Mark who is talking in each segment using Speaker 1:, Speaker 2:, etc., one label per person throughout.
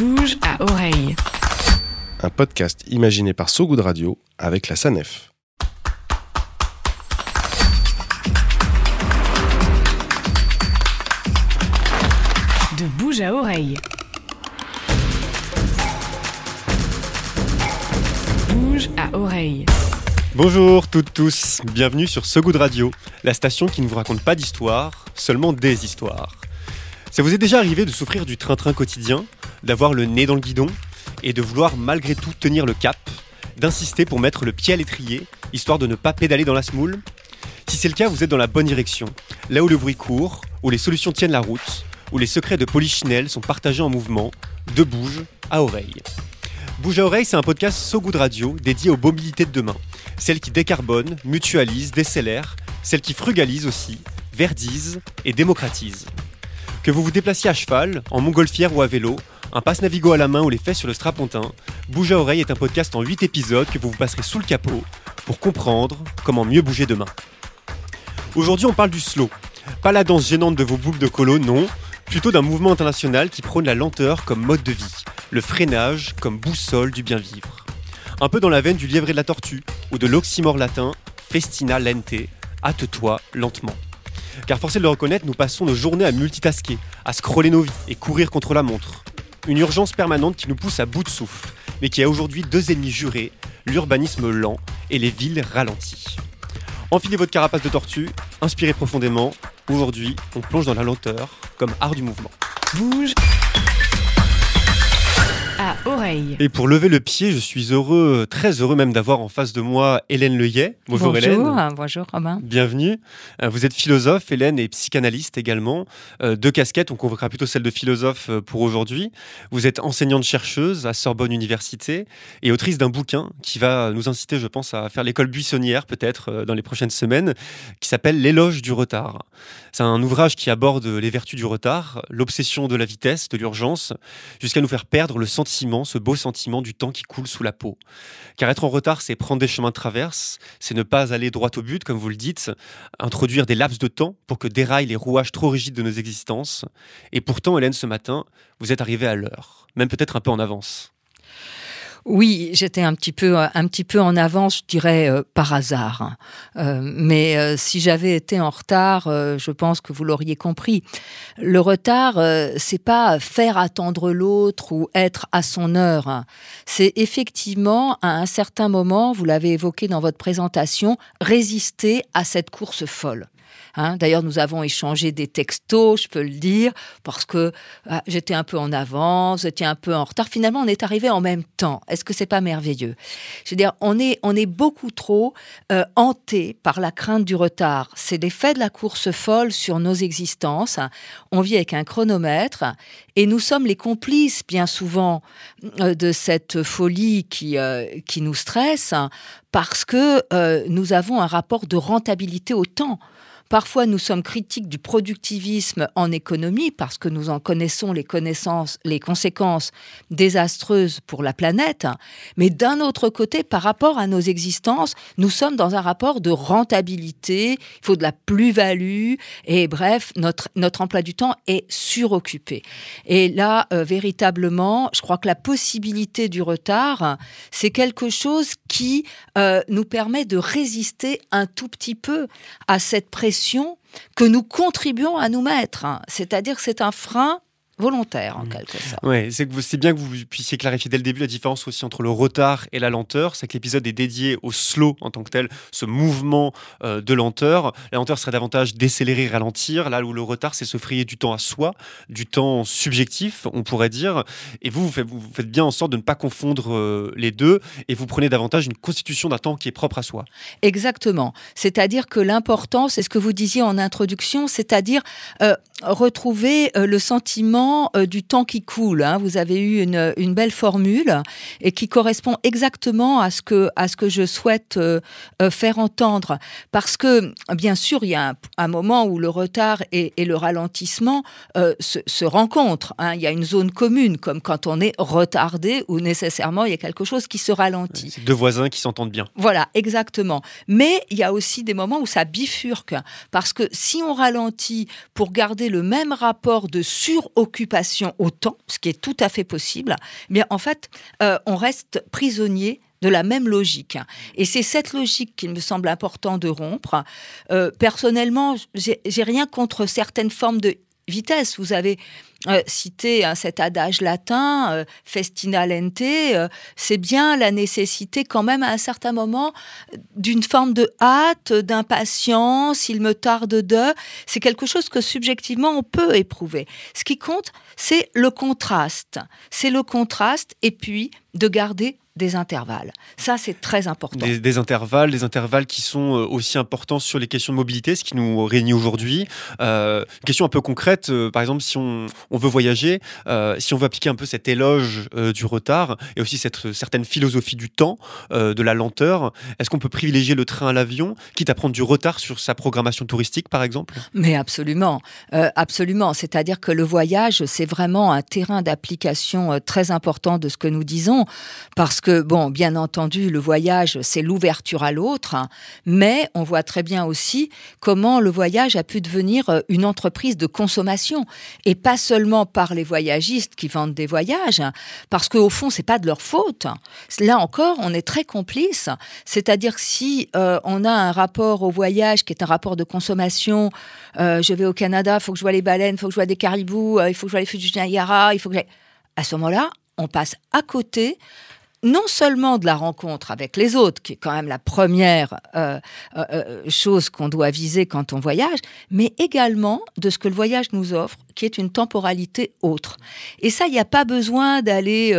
Speaker 1: bouge à oreille.
Speaker 2: Un podcast imaginé par So Good Radio avec la SANEF.
Speaker 1: De bouge à oreille. Bouge à oreille.
Speaker 3: Bonjour toutes tous, bienvenue sur So Good Radio, la station qui ne vous raconte pas d'histoire, seulement des histoires. Ça vous est déjà arrivé de souffrir du train-train quotidien, d'avoir le nez dans le guidon et de vouloir malgré tout tenir le cap, d'insister pour mettre le pied à l'étrier, histoire de ne pas pédaler dans la smoule Si c'est le cas, vous êtes dans la bonne direction, là où le bruit court, où les solutions tiennent la route, où les secrets de Polichinelle sont partagés en mouvement, de bouge à oreille. Bouge à oreille, c'est un podcast So Good Radio dédié aux mobilités de demain. Celles qui décarbonent, mutualisent, décélèrent, celles qui frugalisent aussi, verdisent et démocratisent. Que vous vous déplaciez à cheval, en montgolfière ou à vélo, un passe Navigo à la main ou les fesses sur le strapontin, Bouge à oreille est un podcast en 8 épisodes que vous vous passerez sous le capot pour comprendre comment mieux bouger demain. Aujourd'hui, on parle du slow. Pas la danse gênante de vos boucles de colo, non, plutôt d'un mouvement international qui prône la lenteur comme mode de vie, le freinage comme boussole du bien vivre. Un peu dans la veine du lièvre et de la tortue, ou de l'oxymore latin festina lente, hâte-toi lentement. Car forcé de le reconnaître, nous passons nos journées à multitasker, à scroller nos vies et courir contre la montre. Une urgence permanente qui nous pousse à bout de souffle, mais qui a aujourd'hui deux ennemis jurés, l'urbanisme lent et les villes ralenties. Enfilez votre carapace de tortue, inspirez profondément. Aujourd'hui, on plonge dans la lenteur comme art du mouvement.
Speaker 1: Bouge à oreille.
Speaker 3: Et pour lever le pied, je suis heureux, très heureux même d'avoir en face de moi Hélène Leyet. Bonjour, Hélène.
Speaker 4: Bonjour Robin.
Speaker 3: Bienvenue. Euh, Vous êtes philosophe, Hélène, et psychanalyste également. Euh, deux casquettes, on convoquera plutôt celle de philosophe euh, pour aujourd'hui. Vous êtes enseignante chercheuse à Sorbonne Université et autrice d'un bouquin qui va nous inciter, je pense, à faire l'école buissonnière peut-être dans les prochaines semaines, qui s'appelle L'éloge du retard. C'est un ouvrage qui aborde les vertus du retard, l'obsession de la vitesse, de l'urgence, jusqu'à nous faire perdre le sentiment, ce beau sentiment du temps qui coule sous la peau. Car être en retard, c'est prendre des chemins de traverse, c'est ne pas aller droit au but, comme vous le dites, introduire des laps de temps pour que déraillent les rouages trop rigides de nos existences. Et pourtant, Hélène, ce matin, vous êtes arrivée à l'heure, même peut-être un peu en avance.
Speaker 4: Oui, j'étais un petit peu, un petit peu en avance, je dirais euh, par hasard. Euh, mais euh, si j'avais été en retard, euh, je pense que vous l'auriez compris. Le retard, euh, c'est pas faire attendre l'autre ou être à son heure. C'est effectivement à un certain moment, vous l'avez évoqué dans votre présentation, résister à cette course folle. Hein, D'ailleurs, nous avons échangé des textos, je peux le dire, parce que ah, j'étais un peu en avance, j'étais un peu en retard. Finalement, on est arrivé en même temps. Est-ce que c'est pas merveilleux? Je veux dire, on est, on est beaucoup trop euh, hanté par la crainte du retard. C'est l'effet de la course folle sur nos existences. On vit avec un chronomètre et nous sommes les complices, bien souvent, euh, de cette folie qui, euh, qui nous stresse, parce que nous avons un rapport de rentabilité au temps. Parfois, nous sommes critiques du productivisme en économie parce que nous en connaissons les conséquences désastreuses pour la planète. Mais d'un autre côté, par rapport à nos existences, nous sommes dans un rapport de rentabilité. Il faut de la plus-value et bref, notre notre emploi du temps est suroccupé. Et là, euh, véritablement, je crois que la possibilité du retard, c'est quelque chose qui euh, nous permet de résister un tout petit peu à cette pression que nous contribuons à nous mettre. C'est-à-dire que c'est un frein volontaire, en quelque sorte.
Speaker 3: Ouais, c'est que vous- c'est bien que vous puissiez clarifier dès le début la différence aussi entre le retard et la lenteur. C'est que l'épisode est dédié au slow en tant que tel, ce mouvement euh, de lenteur. La lenteur serait davantage décélérer, ralentir, là où le retard, c'est se frayer du temps à soi, du temps subjectif, on pourrait dire. Et vous, vous faites, vous faites bien en sorte de ne pas confondre euh, les deux et vous prenez davantage une constitution d'un temps qui est propre à soi.
Speaker 4: Exactement. C'est-à-dire que l'important, c'est ce que vous disiez en introduction, c'est-à-dire euh, retrouver le sentiment euh, du temps qui coule. hein. Vous avez eu une, une belle formule et qui correspond exactement à ce que, à ce que je souhaite euh, euh, faire entendre. Parce que, bien sûr, il y a un, un moment où le retard et, et le ralentissement euh, se, se rencontrent. hein. Il y a une zone commune, comme quand on est retardé ou nécessairement il y a quelque chose qui se ralentit.
Speaker 3: Deux voisins qui s'entendent bien.
Speaker 4: Voilà, exactement. Mais il y a aussi des moments où ça bifurque. Parce que si on ralentit pour garder le même rapport de suroccupation, préoccupation au temps, ce qui est tout à fait possible, bien en fait, euh, on reste prisonnier de la même logique. Et c'est cette logique qu'il me semble important de rompre. Euh, personnellement, j'ai rien contre certaines formes de vitesse. Vous avez euh, cité hein, cet adage latin, euh, festina lente, euh, c'est bien la nécessité quand même à un certain moment d'une forme de hâte, d'impatience, il me tarde de. C'est quelque chose que subjectivement on peut éprouver. Ce qui compte, c'est le contraste. C'est le contraste et puis de garder des intervalles. Ça, c'est très important.
Speaker 3: Des, intervalles, des intervalles qui sont euh, aussi importants sur les questions de mobilité, ce qui nous réunit aujourd'hui. Euh, une question un peu concrète, euh, par exemple, si on, veut voyager, si on veut appliquer un peu cet éloge du retard et aussi cette certaine philosophie du temps, de la lenteur, est-ce qu'on peut privilégier le train à l'avion, quitte à prendre du retard sur sa programmation touristique, par exemple?
Speaker 4: Mais absolument, absolument. C'est-à-dire que le voyage, c'est vraiment un terrain d'application très important de ce que nous disons, parce que bon, bien entendu, le voyage, c'est l'ouverture à l'autre, hein, mais on voit très bien aussi comment le voyage a pu devenir euh, une entreprise de consommation, et pas seulement par les voyagistes qui vendent des voyages, hein, parce qu'au fond, c'est pas de leur faute. Là encore, on est très complice. C'est-à-dire si euh, on a un rapport au voyage qui est un rapport de consommation, euh, je vais au Canada, il faut que je vois les baleines, il faut que je vois des caribous, il faut que je vois les feux du Niagara, il faut que à ce moment-là, on passe à côté non seulement de la rencontre avec les autres, qui est quand même la première euh, euh, euh, chose qu'on doit viser quand on voyage, mais également de ce que le voyage nous offre, qui est une temporalité autre. Et ça, il n'y a pas besoin d'aller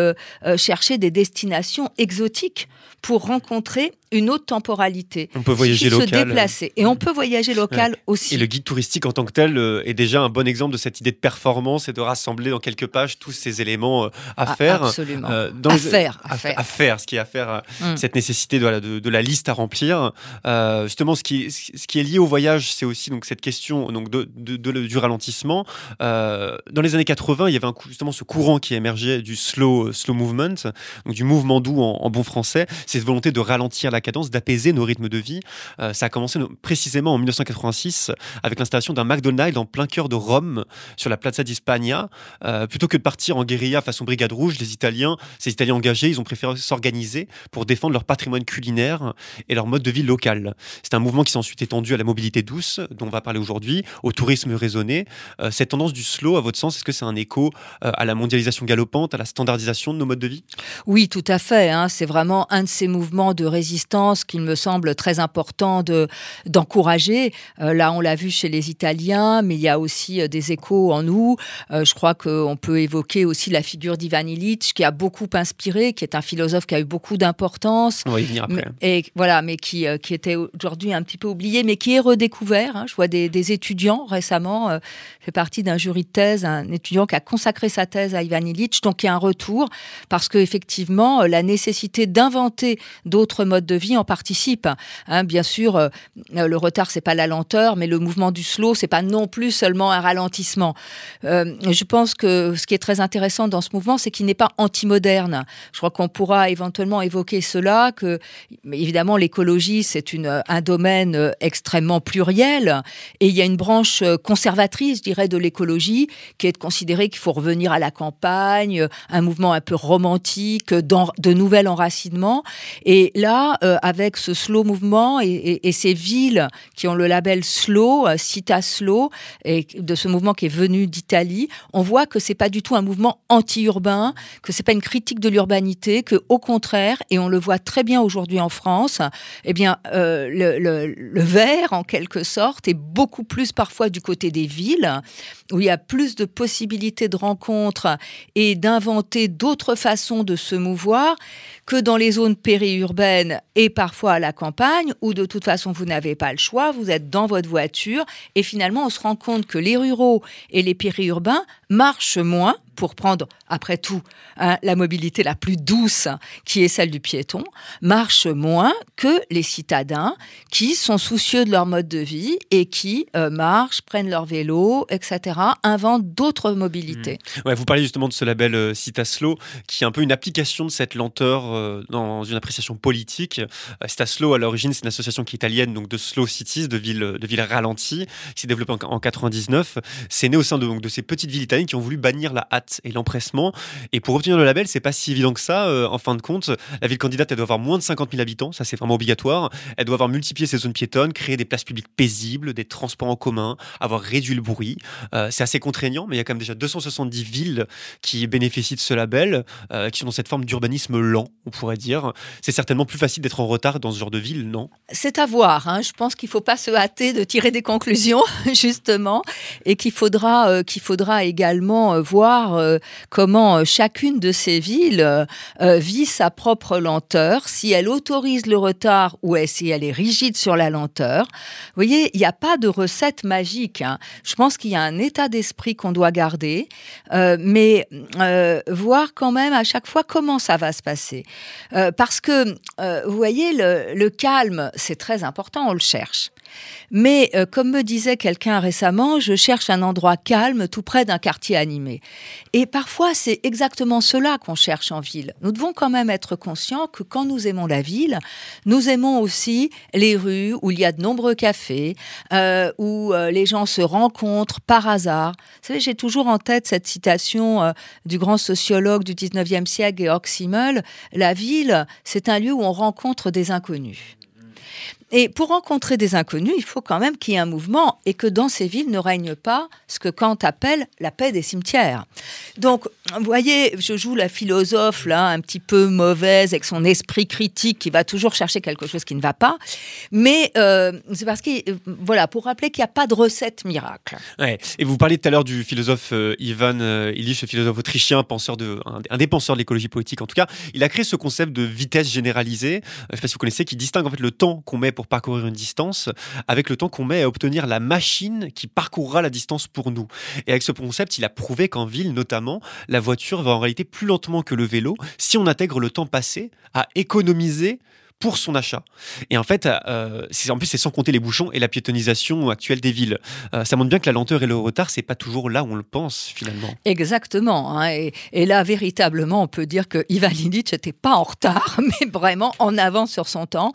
Speaker 4: chercher des destinations exotiques pour rencontrer une autre temporalité.
Speaker 3: On peut voyager local.
Speaker 4: se déplacer. Et on peut voyager local aussi.
Speaker 3: Et le guide touristique en tant que tel euh, est déjà un bon exemple de cette idée de performance et de rassembler dans quelques pages tous ces éléments euh, à
Speaker 4: ah,
Speaker 3: faire.
Speaker 4: Absolument. Euh, dans à, faire, à, faire.
Speaker 3: À faire, ce qui est à faire, mm. cette nécessité de, de, de, la liste à remplir. justement, ce qui, ce qui est lié au voyage, c'est aussi donc, cette question donc, de, du ralentissement. Dans les années 80, il y avait justement ce courant qui émergeait du slow, slow movement, donc du mouvement doux en, bon français. Cette volonté de ralentir la cadence, d'apaiser nos rythmes de vie. Euh, ça a commencé précisément en 1986 avec l'installation d'un McDonald's en plein cœur de Rome, sur la Plaza d'Hispania. Euh, plutôt que de partir en guérilla façon brigade rouge, les Italiens, ces Italiens engagés, ils ont préféré s'organiser pour défendre leur patrimoine culinaire et leur mode de vie local. C'est un mouvement qui s'est ensuite étendu à la mobilité douce, dont on va parler aujourd'hui, au tourisme raisonné. Euh, cette tendance du slow, à votre sens, est-ce que c'est un écho à la mondialisation galopante, à la standardisation de nos modes de vie?
Speaker 4: Oui, tout à fait. Hein. C'est vraiment un de ces mouvements de résistance qu'il me semble très important de, d'encourager. Euh, là, on l'a vu chez les Italiens, mais il y a aussi euh, des échos en nous. Euh, je crois qu'on peut évoquer aussi la figure d'Ivan Illich, qui a beaucoup inspiré, qui est un philosophe qui a eu beaucoup d'importance.
Speaker 3: On va y venir après.
Speaker 4: Et voilà, mais qui, qui était aujourd'hui un petit peu oublié, mais qui est redécouvert. Hein. Je vois des, des étudiants récemment, fait partie d'un jury de thèse, un étudiant qui a consacré sa thèse à Ivan Illich, donc il y a un retour, parce qu'effectivement, la nécessité d'inventer d'autres modes de vie en participe. Hein. bien sûr, euh, le retard, c'est pas la lenteur, mais le mouvement du slow, c'est pas non plus seulement un ralentissement. Euh, je pense que ce qui est très intéressant dans ce mouvement, c'est qu'il n'est pas anti-moderne. Je crois qu'on pourra éventuellement évoquer cela, que évidemment l'écologie, c'est un domaine extrêmement pluriel, et il y a une branche conservatrice, je dirais, de l'écologie, qui est de considérer qu'il faut revenir à la campagne, un mouvement un peu romantique, de nouvel enracinement. Et là, euh, avec ce slow mouvement et, ces villes qui ont le label slow, euh, Cita Slow, et de ce mouvement qui est venu d'Italie, on voit que c'est pas du tout un mouvement anti-urbain, que c'est pas une critique de l'urbanité, que au contraire, et on le voit très bien aujourd'hui en France, eh bien, euh, le, le vert, en quelque sorte, est beaucoup plus parfois du côté des villes, où il y a plus de possibilités de rencontres et d'inventer d'autres façons de se mouvoir que dans les zones périurbaines et parfois à la campagne, où de toute façon vous n'avez pas le choix, vous êtes dans votre voiture, et finalement on se rend compte que les ruraux et les périurbains marchent moins pour prendre, après tout, hein, la mobilité la plus douce, qui est celle du piéton, marchent moins que les citadins qui sont soucieux de leur mode de vie et qui euh, marchent, prennent leur vélo, etc., inventent d'autres mobilités.
Speaker 3: Mmh. Vous parlez justement de ce label euh, Citaslo, qui est un peu une application de cette lenteur euh, dans une appréciation politique. Euh, Citaslo, à l'origine, c'est une association italienne, donc de slow cities, de villes, de villes ralenties, qui s'est développée en, en 99. C'est né au sein de, donc, de ces petites villes italiennes qui ont voulu bannir la hâte et l'empressement. Et pour obtenir le label, c'est pas si évident que ça. Euh, en fin de compte, la ville candidate, elle doit avoir moins de 50 000 habitants, ça c'est vraiment obligatoire. Elle doit avoir multiplié ses zones piétonnes, créer des places publiques paisibles, des transports en commun, avoir réduit le bruit. Euh, c'est assez contraignant, mais il y a quand même déjà 270 villes qui bénéficient de ce label, euh, qui sont dans cette forme d'urbanisme lent, on pourrait dire. C'est certainement plus facile d'être en retard dans ce genre de ville, non?
Speaker 4: C'est à voir. Hein. Je pense qu'il ne faut pas se hâter de tirer des conclusions, justement, et qu'il faudra, qu'il faudra également euh, euh, comment euh, chacune de ces villes euh, vit sa propre lenteur, si elle autorise le retard ou si elle est rigide sur la lenteur. Vous voyez, il n'y a pas de recette magique. hein. Je pense qu'il y a un état d'esprit qu'on doit garder, mais voir quand même à chaque fois comment ça va se passer. Parce que, vous voyez, le calme, c'est très important, on le cherche. Mais euh, comme me disait quelqu'un récemment, je cherche un endroit calme tout près d'un quartier animé. Et parfois, c'est exactement cela qu'on cherche en ville. Nous devons quand même être conscients que quand nous aimons la ville, nous aimons aussi les rues où il y a de nombreux cafés, euh, où euh, les gens se rencontrent par hasard. Vous savez, j'ai toujours en tête cette citation du grand sociologue du 19e siècle, Georg Simmel. La ville, c'est un lieu où on rencontre des inconnus. Et pour rencontrer des inconnus, il faut quand même qu'il y ait un mouvement et que dans ces villes ne règne pas ce que Kant appelle la paix des cimetières. Donc, vous voyez, je joue la philosophe là, un petit peu mauvaise avec son esprit critique qui va toujours chercher quelque chose qui ne va pas. Mais euh, c'est parce que, euh, voilà, pour rappeler qu'il n'y a pas de recette miracle.
Speaker 3: Ouais. Et vous parliez tout à l'heure du philosophe euh, Ivan euh, Illich, philosophe autrichien, penseur de, un, un des penseurs de l'écologie politique en tout cas. Il a créé ce concept de vitesse généralisée, je ne sais pas si vous connaissez, qui distingue en fait le temps qu'on met pour parcourir une distance avec le temps qu'on met à obtenir la machine qui parcourra la distance pour nous. Et avec ce concept, il a prouvé qu'en ville notamment, la voiture va en réalité plus lentement que le vélo si on intègre le temps passé à économiser pour son achat. Et en fait, euh, en plus, c'est sans compter les bouchons et la piétonisation actuelle des villes. Euh, ça montre bien que la lenteur et le retard, c'est pas toujours là où on le pense finalement.
Speaker 4: Exactement. hein, et, là, véritablement, on peut dire que Ivan n'était pas en retard, mais vraiment en avance sur son temps,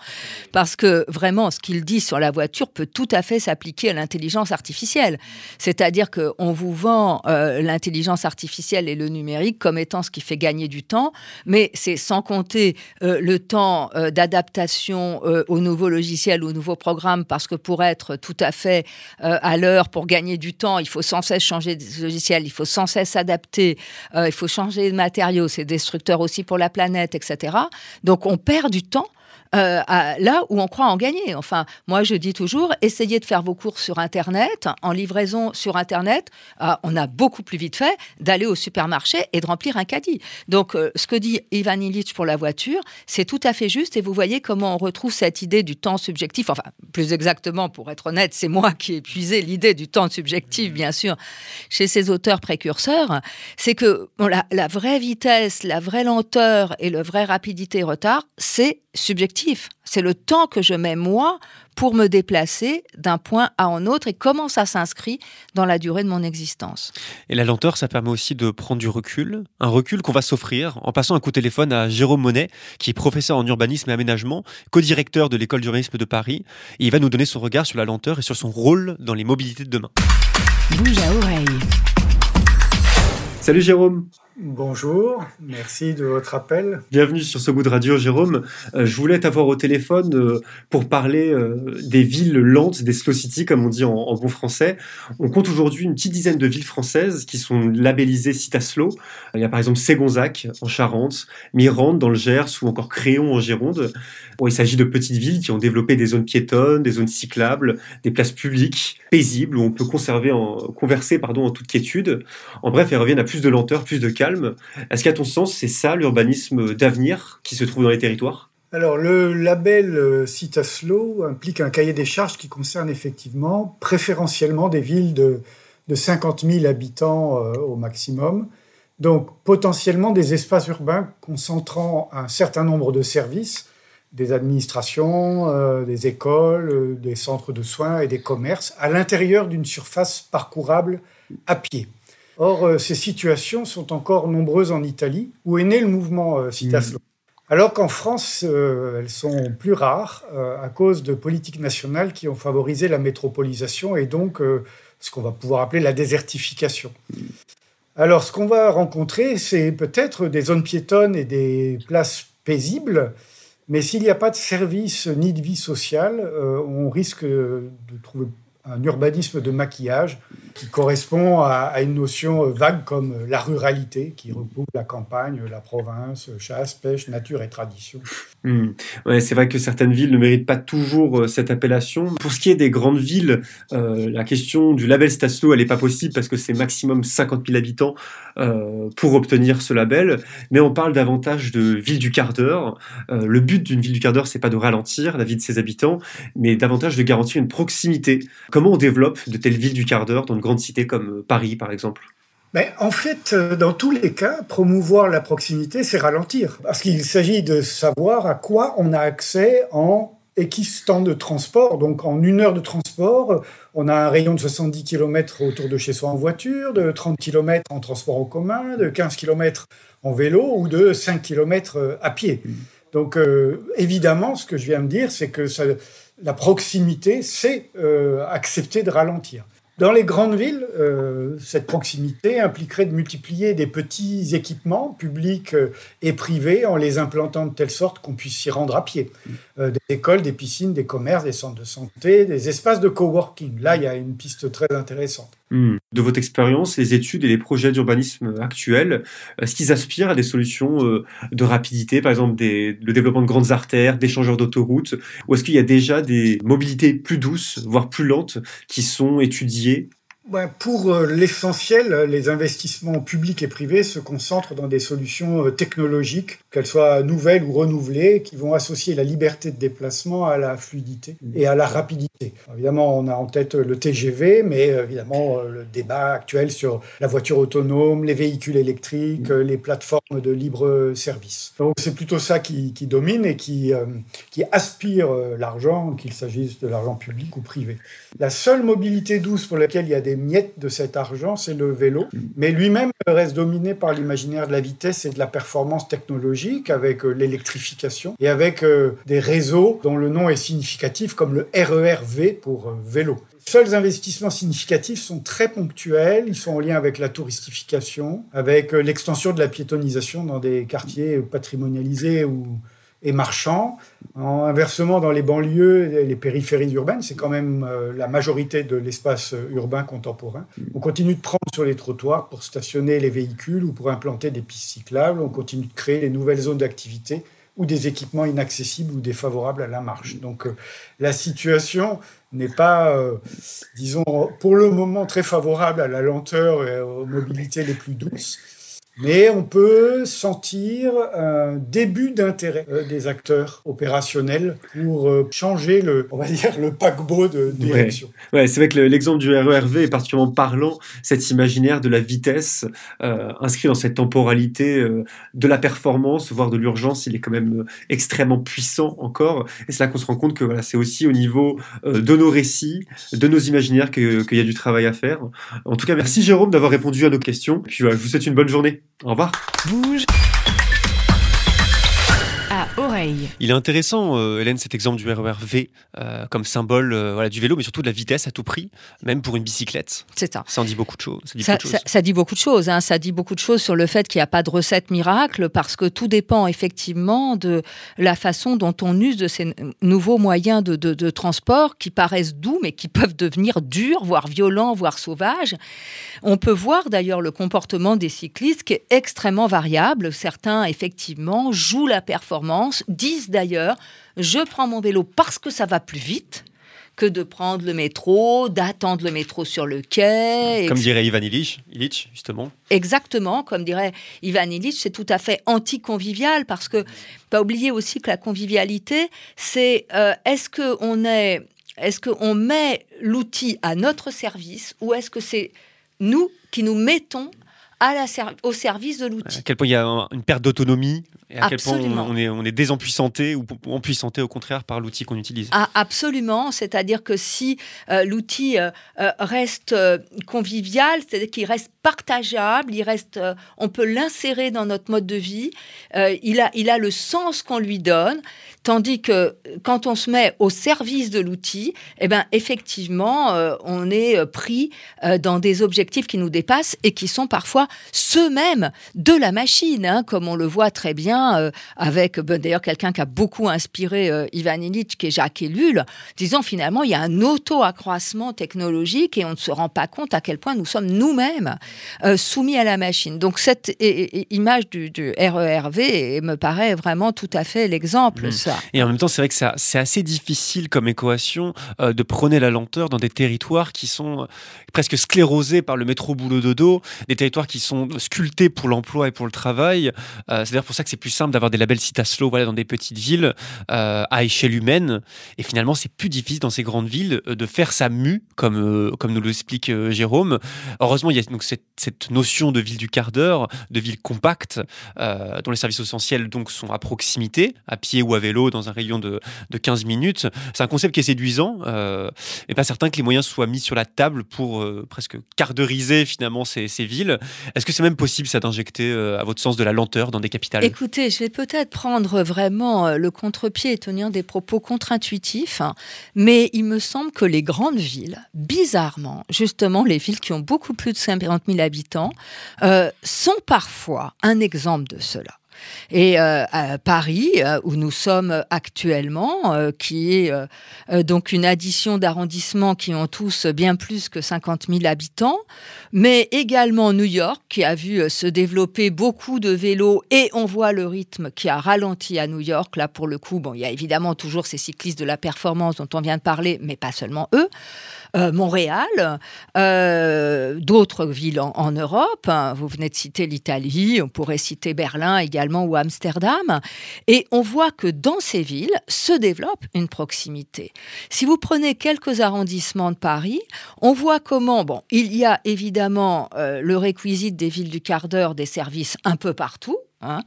Speaker 4: parce que vraiment, ce qu'il dit sur la voiture peut tout à fait s'appliquer à l'intelligence artificielle. C'est-à-dire qu'on vous vend euh, l'intelligence artificielle et le numérique comme étant ce qui fait gagner du temps, mais c'est sans compter euh, le temps euh, d'adaptation euh, aux nouveaux logiciels, aux nouveaux programmes, parce que pour être tout à fait euh, à l'heure, pour gagner du temps, il faut sans cesse changer de logiciel, il faut sans cesse s'adapter, euh, il faut changer de matériaux, c'est destructeur aussi pour la planète, etc. Donc on perd du temps. Euh, là où on croit en gagner. Enfin, moi, je dis toujours, essayez de faire vos courses sur Internet, en livraison sur Internet. ah, on a beaucoup plus vite fait d'aller au supermarché et de remplir un caddie. Donc, euh, ce que dit Ivan Illich pour la voiture, c'est tout à fait juste. Et vous voyez comment on retrouve cette idée du temps subjectif. Enfin, plus exactement, pour être honnête, c'est moi qui ai puisé l'idée du temps subjectif, bien sûr, chez ces auteurs précurseurs. C'est que la, la vraie vitesse, la vraie lenteur et le vrai rapidité-retard, c'est subjectif. C'est le temps que je mets moi pour me déplacer d'un point à un autre et comment ça s'inscrit dans la durée de mon existence.
Speaker 3: Et la lenteur, ça permet aussi de prendre du recul, un recul qu'on va s'offrir en passant un coup de téléphone à Jérôme Monet, qui est professeur en urbanisme et aménagement, co-directeur de l'école d'urbanisme de Paris, et il va nous donner son regard sur la lenteur et sur son rôle dans les mobilités de demain.
Speaker 1: Bouge à oreille.
Speaker 3: Salut Jérôme
Speaker 5: Bonjour, merci de votre appel.
Speaker 3: Bienvenue sur ce goût de radio, Jérôme. Euh, je voulais t'avoir au téléphone euh, pour parler euh, des villes lentes, des slow cities, comme on dit en, bon français. On compte aujourd'hui une petite dizaine de villes françaises qui sont labellisées Cita Slow. Il y a par exemple Ségonzac en Charente, Mirande dans le Gers ou encore Créon en Gironde. Il s'agit de petites villes qui ont développé des zones piétonnes, des zones cyclables, des places publiques paisibles où on peut converser en toute quiétude. En bref, elles reviennent à plus de lenteur, plus de calme. Est-ce qu'à ton sens, c'est ça l'urbanisme d'avenir qui se trouve dans les territoires?
Speaker 5: Alors, le label euh, Citaslow implique un cahier des charges qui concerne effectivement préférentiellement des villes de, de 50 000 habitants euh, au maximum, Donc potentiellement des espaces urbains concentrant un certain nombre de services, des administrations, euh, des écoles, des centres de soins et des commerces, à l'intérieur d'une surface parcourable à pied. Or, euh, ces situations sont encore nombreuses en Italie, où est né le mouvement Citaslo. Alors qu'en France, elles sont plus rares à cause de politiques nationales qui ont favorisé la métropolisation et donc ce qu'on va pouvoir appeler la désertification. Alors, ce qu'on va rencontrer, c'est peut-être des zones piétonnes et des places paisibles, mais s'il n'y a pas de service ni de vie sociale, euh, on risque de trouver un urbanisme de maquillage qui correspond à, une notion vague comme la ruralité, qui recoupe la campagne, la province, chasse, pêche, nature et tradition.
Speaker 3: Hmm. C'est vrai que certaines villes ne méritent pas toujours euh, cette appellation. Pour ce qui est des grandes villes, euh, la question du label Staslo, elle n'est pas possible parce que c'est maximum 50 000 habitants euh, pour obtenir ce label. Mais on parle davantage de ville du quart d'heure. le but d'une ville du quart d'heure, c'est pas de ralentir la vie de ses habitants, mais davantage de garantir une proximité. Comment on développe de telles villes du quart d'heure dans une grande cité comme Paris, par exemple?
Speaker 5: Mais en fait, euh, dans tous les cas, promouvoir la proximité, c'est ralentir. Parce qu'il s'agit de savoir à quoi on a accès en temps de transport. Donc en une heure de transport, on a un rayon de 70 km autour de chez soi en voiture, de 30 km en transport en commun, de 15 km en vélo ou de 5 km euh, à pied. Donc euh, évidemment, ce que je viens de dire, c'est que la proximité, c'est accepter de ralentir. Dans les grandes villes, euh, cette proximité impliquerait de multiplier des petits équipements publics euh, et privés en les implantant de telle sorte qu'on puisse s'y rendre à pied. Euh, des écoles, des piscines, des commerces, des centres de santé, des espaces de coworking. Là, il y a une piste très intéressante.
Speaker 3: Hmm. De votre expérience, les études et les projets d'urbanisme actuels, est-ce qu'ils aspirent à des solutions de rapidité, par exemple le développement de grandes artères, d'échangeurs d'autoroutes, ou est-ce qu'il y a déjà des mobilités plus douces, voire plus lentes, qui sont étudiées
Speaker 5: pour euh, l'essentiel, les investissements publics et privés se concentrent dans des solutions euh, technologiques, qu'elles soient nouvelles ou renouvelées, qui vont associer la liberté de déplacement à la fluidité et à la rapidité. Évidemment, on a en tête le TGV, mais euh, évidemment, le débat actuel sur la voiture autonome, les véhicules électriques, les plateformes de libre service. Donc, c'est plutôt ça qui, domine et qui aspire l'argent, qu'il s'agisse de l'argent public ou privé. La seule mobilité douce pour laquelle il y a des miettes de cet argent, c'est le vélo. Mais lui-même reste dominé par l'imaginaire de la vitesse et de la performance technologique avec euh, l'électrification et avec euh, des réseaux dont le nom est significatif comme le RERV pour euh, vélo. Les seuls investissements significatifs sont très ponctuels, ils sont en lien avec la touristification, avec l'extension de la piétonisation dans des quartiers patrimonialisés ou et marchands. inversement, dans les banlieues les périphéries urbaines, c'est quand même euh, la majorité de l'espace euh, urbain contemporain. On continue de prendre sur les trottoirs pour stationner les véhicules ou pour implanter des pistes cyclables. On continue de créer les nouvelles zones d'activité ou des équipements inaccessibles ou défavorables à la marche. Donc euh, la situation n'est pas, disons, pour le moment très favorable à la lenteur et aux mobilités les plus douces. Mais on peut sentir un début d'intérêt euh, des acteurs opérationnels pour euh, changer le, on va dire, le paquebot de direction.
Speaker 3: Ouais, c'est vrai que l'exemple du RERV est particulièrement parlant, cet imaginaire de la vitesse euh, inscrit dans cette temporalité de la performance, voire de l'urgence, il est quand même extrêmement puissant encore. Et c'est là qu'on se rend compte que voilà, c'est aussi au niveau de nos récits, de nos imaginaires qu'il y a du travail à faire. En tout cas, merci Jérôme d'avoir répondu à nos questions. Puis je vous souhaite une bonne journée. Au revoir.
Speaker 1: Bouge
Speaker 3: Il est intéressant, euh, Hélène, cet exemple du RERV euh, comme symbole euh, voilà, du vélo, mais surtout de la vitesse à tout prix, même pour une bicyclette.
Speaker 4: C'est ça.
Speaker 3: Ça en dit beaucoup de choses.
Speaker 4: Ça dit beaucoup de choses. Hein. Ça dit beaucoup de choses sur le fait qu'il n'y a pas de recette miracle, parce que tout dépend effectivement de la façon dont on use de ces nouveaux moyens de, de transport qui paraissent doux, mais qui peuvent devenir durs, voire violents, voire sauvages. On peut voir d'ailleurs le comportement des cyclistes qui est extrêmement variable. Certains, effectivement, jouent la performance disent d'ailleurs je prends mon vélo parce que ça va plus vite que de prendre le métro, d'attendre le métro sur le quai.
Speaker 3: Comme dirait Ivan Illich, justement.
Speaker 4: Exactement, comme dirait Ivan Illich, c'est tout à fait anti-convivial parce que, pas oublier aussi que la convivialité, c'est euh, est-ce qu'on est, est-ce qu'on met l'outil à notre service ou est-ce que c'est nous qui nous mettons à la au service de l'outil.
Speaker 3: À quel point il y a une perte d'autonomie et à quel point on, est, on est désempuissanté ou empuissanté au contraire par l'outil qu'on utilise.
Speaker 4: Ah, absolument, c'est-à-dire que si euh, l'outil euh, euh, reste convivial, c'est-à-dire qu'il reste partageable, il reste, on peut l'insérer dans notre mode de vie, il, a, il a le sens qu'on lui donne, tandis que quand on se met au service de l'outil, eh ben, effectivement, on est pris dans des objectifs qui nous dépassent et qui sont parfois ceux-mêmes de la machine, hein, comme on le voit très bien avec, ben, d'ailleurs, quelqu'un qui a beaucoup inspiré Ivan Illich, qui est Jacques Ellul, disant finalement, il y a un auto-accroissement technologique et on ne se rend pas compte à quel point nous sommes nous-mêmes euh, soumis à la machine. Donc cette image du, RERV me paraît vraiment tout à fait l'exemple, mmh. ça.
Speaker 3: Et en même temps, c'est vrai que c'est assez difficile comme équation euh, de prôner la lenteur dans des territoires qui sont euh, presque sclérosés par le métro boulot dodo, des territoires qui sont sculptés pour l'emploi et pour le travail. c'est d'ailleurs pour ça que c'est plus simple d'avoir des labels Citaslo voilà, dans des petites villes à échelle humaine. Et finalement, c'est plus difficile dans ces grandes villes euh, de faire sa mue, comme, euh, comme nous l'explique euh, Jérôme. Heureusement, il y a donc cette, cette notion de ville du quart d'heure, de ville compacte, dont les services essentiels donc sont à proximité, à pied ou à vélo, dans un rayon de, de 15 minutes. C'est un concept qui est séduisant, mais pas certain que les moyens soient mis sur la table pour presque quart finalement ces, ces villes. Est-ce que c'est même possible, ça, d'injecter, à votre sens, de la lenteur dans des capitales?
Speaker 4: Écoutez, je vais peut-être prendre vraiment le contre-pied et tenir des propos contre-intuitifs, hein. mais il me semble que les grandes villes, bizarrement, justement les villes qui ont beaucoup plus de 50 000 habitants, euh, sont parfois un exemple de cela. Et euh, Paris, euh, où nous sommes actuellement, euh, qui est donc une addition d'arrondissements qui ont tous bien plus que 50 000 habitants, mais également New York, qui a vu se développer beaucoup de vélos, et on voit le rythme qui a ralenti à New York. Là, pour le coup, bon, il y a évidemment toujours ces cyclistes de la performance dont on vient de parler, mais pas seulement eux. Euh, Montréal, euh, d'autres villes en, Europe. Hein. Vous venez de citer l'Italie, on pourrait citer Berlin également ou Amsterdam. Et on voit que dans ces villes se développe une proximité. Si vous prenez quelques arrondissements de Paris, on voit comment, bon, il y a évidemment euh, le réquisite des villes du quart d'heure, des services un peu partout, Hein.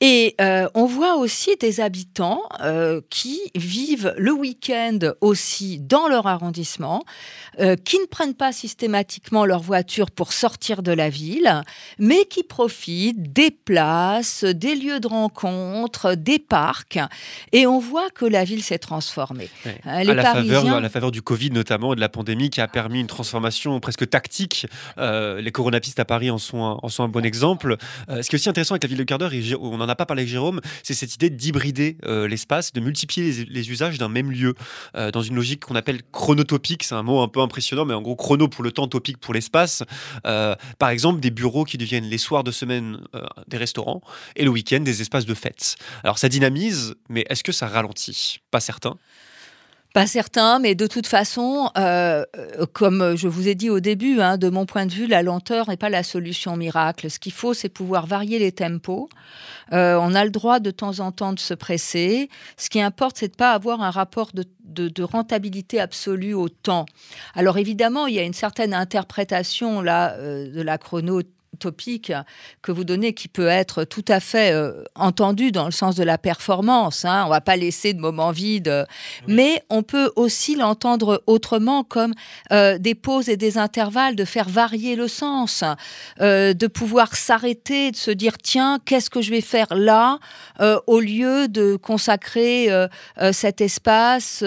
Speaker 4: Et euh, on voit aussi des habitants euh, qui vivent le week-end aussi dans leur arrondissement, euh, qui ne prennent pas systématiquement leur voiture pour sortir de la ville, mais qui profitent des places, des lieux de rencontre, des parcs. Et on voit que la ville s'est transformée.
Speaker 3: Les à, la faveur, à la faveur du Covid notamment et de la pandémie qui a permis une transformation presque tactique. les coronapistes à Paris en sont un, en sont un bon exemple. ce qui est aussi intéressant avec la ville de quart d'heure, on n'en a pas parlé avec Jérôme, c'est cette idée d'hybrider euh, l'espace, de multiplier les, usages d'un même lieu, euh, dans une logique qu'on appelle chronotopique, c'est un mot un peu impressionnant, mais en gros chrono pour le temps, topique pour l'espace. Euh, par exemple, des bureaux qui deviennent les soirs de semaine des restaurants, et le week-end des espaces de fête. Alors ça dynamise, mais est-ce que ça ralentit? Pas certain.
Speaker 4: Pas certain, mais de toute façon, euh, comme je vous ai dit au début, hein, de mon point de vue, la lenteur n'est pas la solution miracle. Ce qu'il faut, c'est pouvoir varier les tempos. Euh, on a le droit de temps en temps de se presser. Ce qui importe, c'est de pas avoir un rapport de, rentabilité absolue au temps. Alors évidemment, il y a une certaine interprétation là euh, de la chrono topique que vous donnez qui peut être tout à fait euh, entendu dans le sens de la performance. Hein. On va pas laisser de moments vides, mais on peut aussi l'entendre autrement comme euh, des pauses et des intervalles, de faire varier le sens, euh, de pouvoir s'arrêter, de se dire tiens, qu'est-ce que je vais faire là, au lieu de consacrer cet espace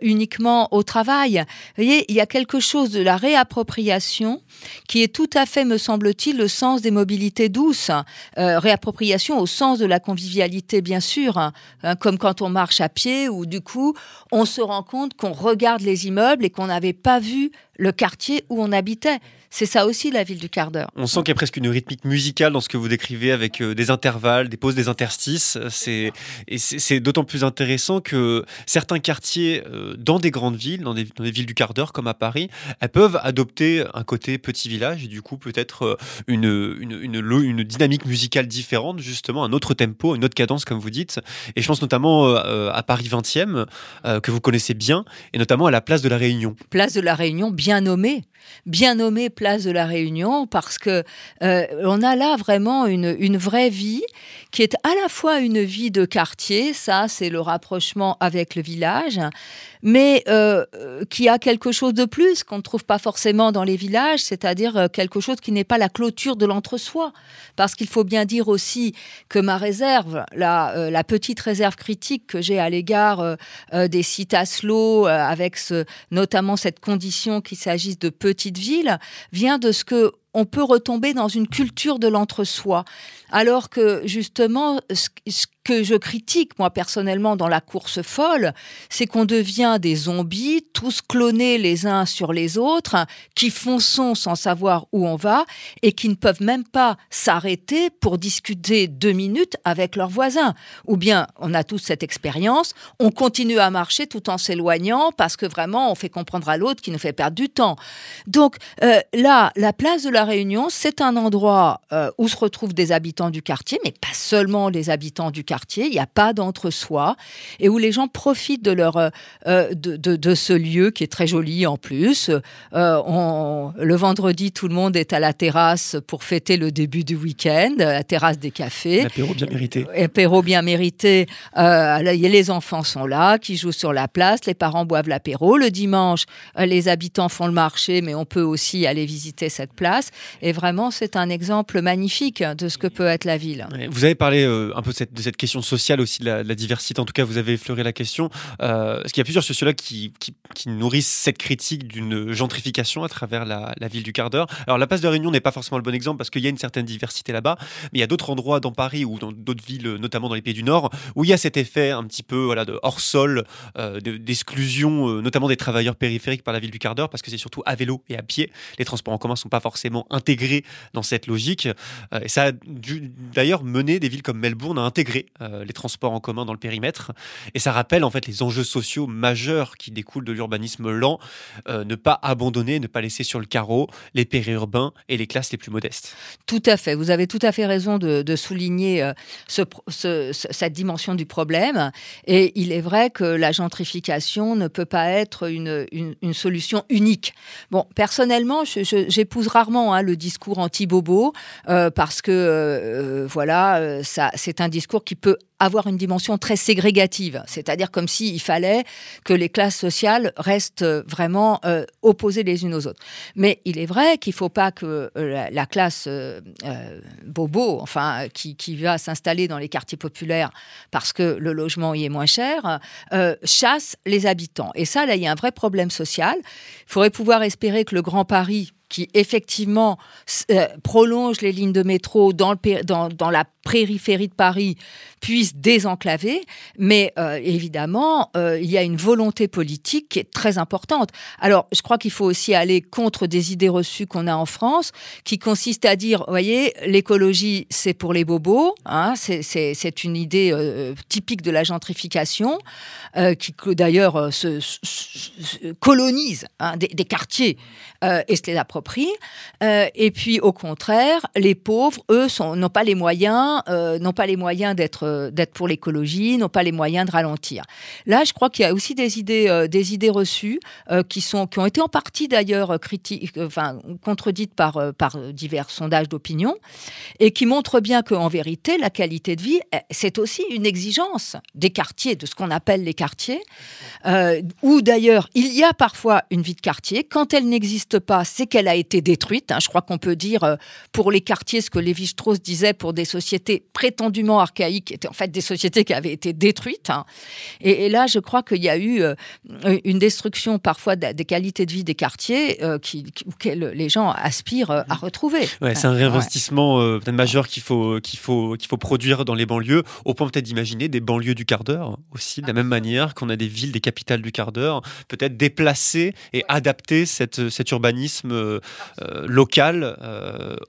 Speaker 4: uniquement au travail. Vous voyez, il y a quelque chose de la réappropriation qui est tout à fait, me semble il le sens des mobilités douces. Euh, Réappropriation au sens de la convivialité, bien sûr, hein, hein, comme quand on marche à pied, où du coup, on se rend compte qu'on regarde les immeubles et qu'on n'avait pas vu le quartier où on habitait. C'est ça aussi la ville du quart d'heure.
Speaker 3: On sent qu'il y a presque une rythmique musicale dans ce que vous décrivez avec euh, des intervalles, des pauses, des interstices. C'est, et c'est, d'autant plus intéressant que certains quartiers euh, dans des grandes villes, dans des, villes du quart d'heure comme à Paris, elles peuvent adopter un côté petit village et du coup peut-être euh, une, une, une, dynamique musicale différente, justement, un autre tempo, une autre cadence comme vous dites. Et je pense notamment à Paris 20e, que vous connaissez bien, et notamment à la place de la Réunion.
Speaker 4: Place de la Réunion, bien nommée bien nommé Place de la Réunion parce que euh, on a là vraiment une, une, vraie vie qui est à la fois une vie de quartier, ça c'est le rapprochement avec le village, mais euh, qui a quelque chose de plus qu'on ne trouve pas forcément dans les villages, c'est-à-dire euh, quelque chose qui n'est pas la clôture de l'entre-soi. Parce qu'il faut bien dire aussi que ma réserve, la, la petite réserve critique que j'ai à l'égard des sites à slow, avec notamment cette condition qu'il s'agisse de petites villes, vient de ce que on peut retomber dans une culture de l'entre-soi. Alors que justement, ce, que je critique, moi personnellement, dans la course folle, c'est qu'on devient des zombies, tous clonés les uns sur les autres, qui fonçons sans savoir où on va et qui ne peuvent même pas s'arrêter pour discuter deux minutes avec leurs voisins. Ou bien, on a tous cette expérience, on continue à marcher tout en s'éloignant parce que vraiment, on fait comprendre à l'autre qui nous fait perdre du temps. Donc euh, là, la place de la Réunion, c'est un endroit euh, où se retrouvent des habitants du quartier, mais pas seulement les habitants du quartier, il n'y a pas d'entre-soi, et où les gens profitent de, leur, euh, euh, de, de, ce lieu qui est très joli en plus. On, le vendredi, tout le monde est à la terrasse pour fêter le début du week-end, la terrasse des cafés.
Speaker 3: L'apéro bien mérité.
Speaker 4: Apéro bien mérité. les enfants sont là, qui jouent sur la place, les parents boivent l'apéro. Le dimanche, les habitants font le marché, mais on peut aussi aller visiter cette place. Et vraiment, c'est un exemple magnifique de ce que peut être la ville.
Speaker 3: Vous avez parlé euh, un peu de cette, question sociale aussi, de la, diversité. En tout cas, vous avez effleuré la question. Euh, parce qu'il y a plusieurs sociologues qui, qui, nourrissent cette critique d'une gentrification à travers la, ville du quart d'heure. Alors, la place de Réunion n'est pas forcément le bon exemple parce qu'il y a une certaine diversité là-bas. Mais il y a d'autres endroits dans Paris ou dans d'autres villes, notamment dans les pays du Nord, où il y a cet effet un petit peu de hors-sol, euh, d'exclusion, notamment des travailleurs périphériques par la ville du quart d'heure, parce que c'est surtout à vélo et à pied. Les transports en commun ne sont pas forcément intégrés dans cette logique. et ça a d'ailleurs mener des villes comme Melbourne à intégrer euh, les transports en commun dans le périmètre. Et ça rappelle en fait les enjeux sociaux majeurs qui découlent de l'urbanisme lent. Euh, ne pas abandonner, ne pas laisser sur le carreau les périurbains et les classes les plus modestes.
Speaker 4: Tout à fait. Vous avez tout à fait raison de, souligner euh, ce, cette dimension du problème. Et il est vrai que la gentrification ne peut pas être une, solution unique. Bon, personnellement, j'épouse rarement hein, le discours anti-bobo parce que voilà, c'est un discours qui peut avoir une dimension très ségrégative, c'est-à-dire comme s'il fallait que les classes sociales restent vraiment euh, opposées les unes aux autres. Mais il est vrai qu'il ne faut pas que la, classe bobo, enfin, qui, va s'installer dans les quartiers populaires parce que le logement y est moins cher, chasse les habitants. Et ça, là, il y a un vrai problème social. Il faudrait pouvoir espérer que le Grand Paris qui effectivement euh, prolonge les lignes de métro dans la périphérie de Paris puisse désenclaver, mais euh, évidemment, euh, il y a une volonté politique qui est très importante. Alors, je crois qu'il faut aussi aller contre des idées reçues qu'on a en France, qui consistent à dire, voyez, l'écologie, c'est pour les bobos, hein, c'est une idée euh, typique de la gentrification, qui d'ailleurs se, colonise hein, des, des, quartiers et se les approprie. et puis, au contraire, les pauvres, eux, n'ont pas les moyens euh, n'ont pas les moyens d'être euh, d'être pour l'écologie, n'ont pas les moyens de ralentir. Là, je crois qu'il y a aussi des idées euh, des idées reçues qui sont qui ont été en partie d'ailleurs critiques, enfin contredites par par divers sondages d'opinion et qui montrent bien qu'en vérité, la qualité de vie, c'est aussi une exigence des quartiers, de ce qu'on appelle les quartiers, où d'ailleurs il y a parfois une vie de quartier. Quand elle n'existe pas, c'est qu'elle a été détruite. Hein. Je crois qu'on peut dire pour les quartiers ce que Lévi-Strauss disait pour des sociétés prétendument archaïques étaient en fait des sociétés qui avaient été détruites. Hein. Et, là, je crois qu'il y a eu euh, une destruction parfois des qualités de vie des quartiers euh, qui, auxquels les gens aspirent euh, à retrouver.
Speaker 3: Ouais, c'est un réinvestissement majeur qu'il faut, qu'il, faut, qu'il faut produire dans les banlieues, au point peut-être d'imaginer des banlieues du quart d'heure aussi, de la même manière qu'on a des villes, des capitales du quart d'heure, peut-être déplacer et adapter cette, cet urbanisme local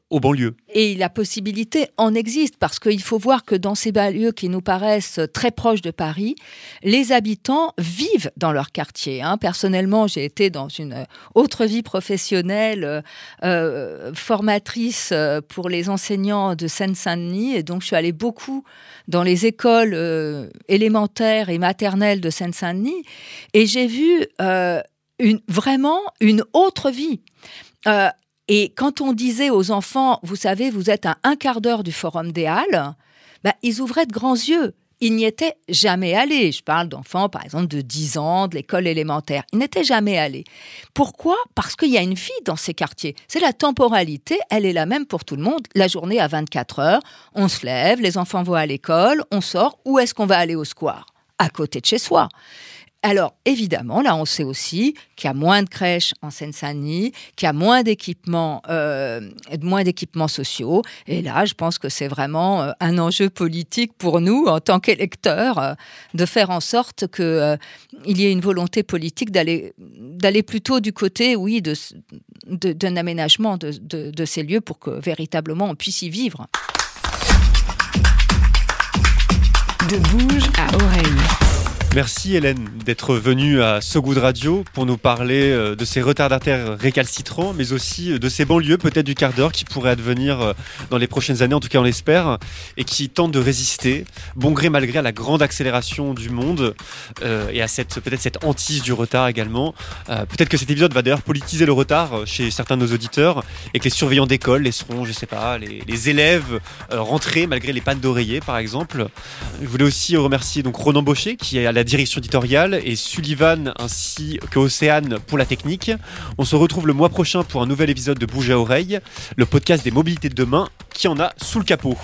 Speaker 3: aux banlieues.
Speaker 4: Et la possibilité en existe parce qu'il faut voir que dans ces banlieues qui nous paraissent très proches de Paris, les habitants vivent dans leur quartier. Hein. Personnellement, j'ai été dans une autre vie professionnelle, euh, euh, formatrice euh, pour les enseignants de Seine-Saint-Denis, et donc je suis allée beaucoup dans les écoles élémentaires et maternelles de Seine-Saint-Denis, et j'ai vu vraiment une autre vie. Euh, et quand on disait aux enfants, vous savez, vous êtes à un quart d'heure du Forum des Halles, bah, ils ouvraient de grands yeux. Ils n'y étaient jamais allés. Je parle d'enfants, par exemple, de 10 ans, de l'école élémentaire. Ils n'étaient jamais allés. Pourquoi? Parce qu'il y a une vie dans ces quartiers. C'est la temporalité, elle est la même pour tout le monde. La journée à 24 heures, on se lève, les enfants vont à l'école, on sort. Où est-ce qu'on va aller au square? À côté de chez soi. Alors, évidemment, là, on sait aussi qu'il y a moins de crèches en Seine-Saint-Denis, qu'il y a moins d'équipements, euh, moins d'équipements sociaux. Et là, je pense que c'est vraiment euh, un enjeu politique pour nous, en tant qu'électeurs, euh, de faire en sorte qu'il y ait une volonté politique d'aller plutôt du côté, oui, de, d'un aménagement de, de- ces lieux pour que véritablement on puisse y vivre.
Speaker 1: De bouge à.
Speaker 3: Merci Hélène d'être venue à So Good Radio pour nous parler euh, de ces retardataires récalcitrants, mais aussi euh, de ces banlieues peut-être du quart d'heure qui pourraient advenir euh, dans les prochaines années, en tout cas on l'espère, et qui tentent de résister, bon gré malgré la grande accélération du monde et à cette peut-être cette hantise du retard également. Peut-être que cet épisode va d'ailleurs politiser le retard chez certains de nos auditeurs et que les surveillants d'école laisseront, je sais pas, les, élèves rentrer malgré les pannes d'oreiller par exemple. Je voulais aussi remercier donc Ronan Baucher qui est à la direction éditoriale et Sullivan ainsi que Océane pour la technique. On se retrouve le mois prochain pour un nouvel épisode de Bouge à oreille, le podcast des mobilités de demain qui en a sous le capot.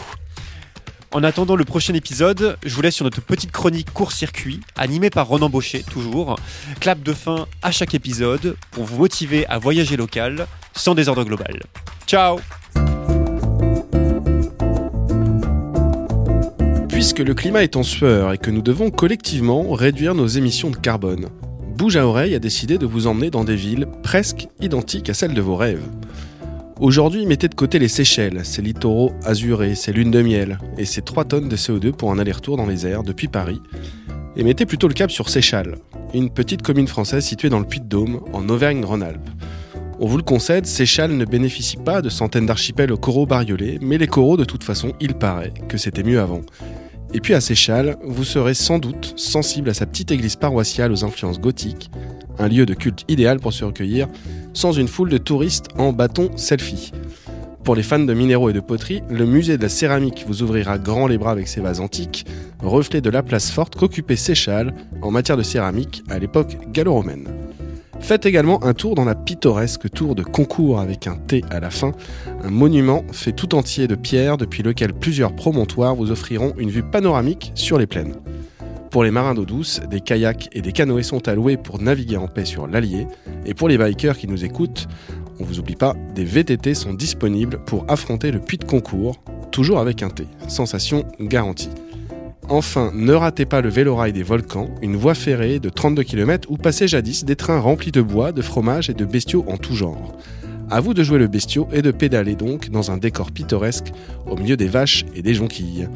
Speaker 3: En attendant le prochain épisode, je vous laisse sur notre petite chronique court-circuit, animée par Ronan Baucher, toujours. Clap de fin à chaque épisode pour vous motiver à voyager local sans désordre global. Ciao
Speaker 2: Puisque le climat est en sueur et que nous devons collectivement réduire nos émissions de carbone, Bouge à oreille a décidé de vous emmener dans des villes presque identiques à celles de vos rêves. Aujourd'hui, mettez de côté les Seychelles, ces littoraux azurés, ces lunes de miel et ces 3 tonnes de CO2 pour un aller-retour dans les airs depuis Paris, et mettez plutôt le cap sur Seychelles, une petite commune française située dans le Puy-de-Dôme, en Auvergne-Rhône-Alpes. On vous le concède, Seychelles ne bénéficie pas de centaines d'archipels aux coraux bariolés, mais les coraux, de toute façon, il paraît que c'était mieux avant. Et puis à Seychelles, vous serez sans doute sensible à sa petite église paroissiale aux influences gothiques, un lieu de culte idéal pour se recueillir sans une foule de touristes en bâton selfie. Pour les fans de minéraux et de poterie, le musée de la céramique vous ouvrira grand les bras avec ses vases antiques, reflet de la place forte qu'occupait Seychelles en matière de céramique à l'époque gallo-romaine. Faites également un tour dans la pittoresque tour de Concours avec un T à la fin, un monument fait tout entier de pierre depuis lequel plusieurs promontoires vous offriront une vue panoramique sur les plaines. Pour les marins d'eau douce, des kayaks et des canoës sont alloués pour naviguer en paix sur l'Allier. Et pour les bikers qui nous écoutent, on vous oublie pas, des VTT sont disponibles pour affronter le puits de concours, toujours avec un T. Sensation garantie. Enfin, ne ratez pas le vélorail des volcans, une voie ferrée de 32 km où passaient jadis des trains remplis de bois, de fromage et de bestiaux en tout genre. À vous de jouer le bestiau et de pédaler donc dans un décor pittoresque au milieu des vaches et des jonquilles.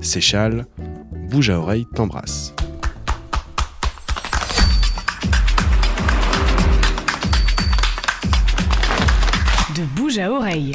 Speaker 2: Seychelles, bouge à oreille, t'embrasse.
Speaker 1: De bouge à oreille.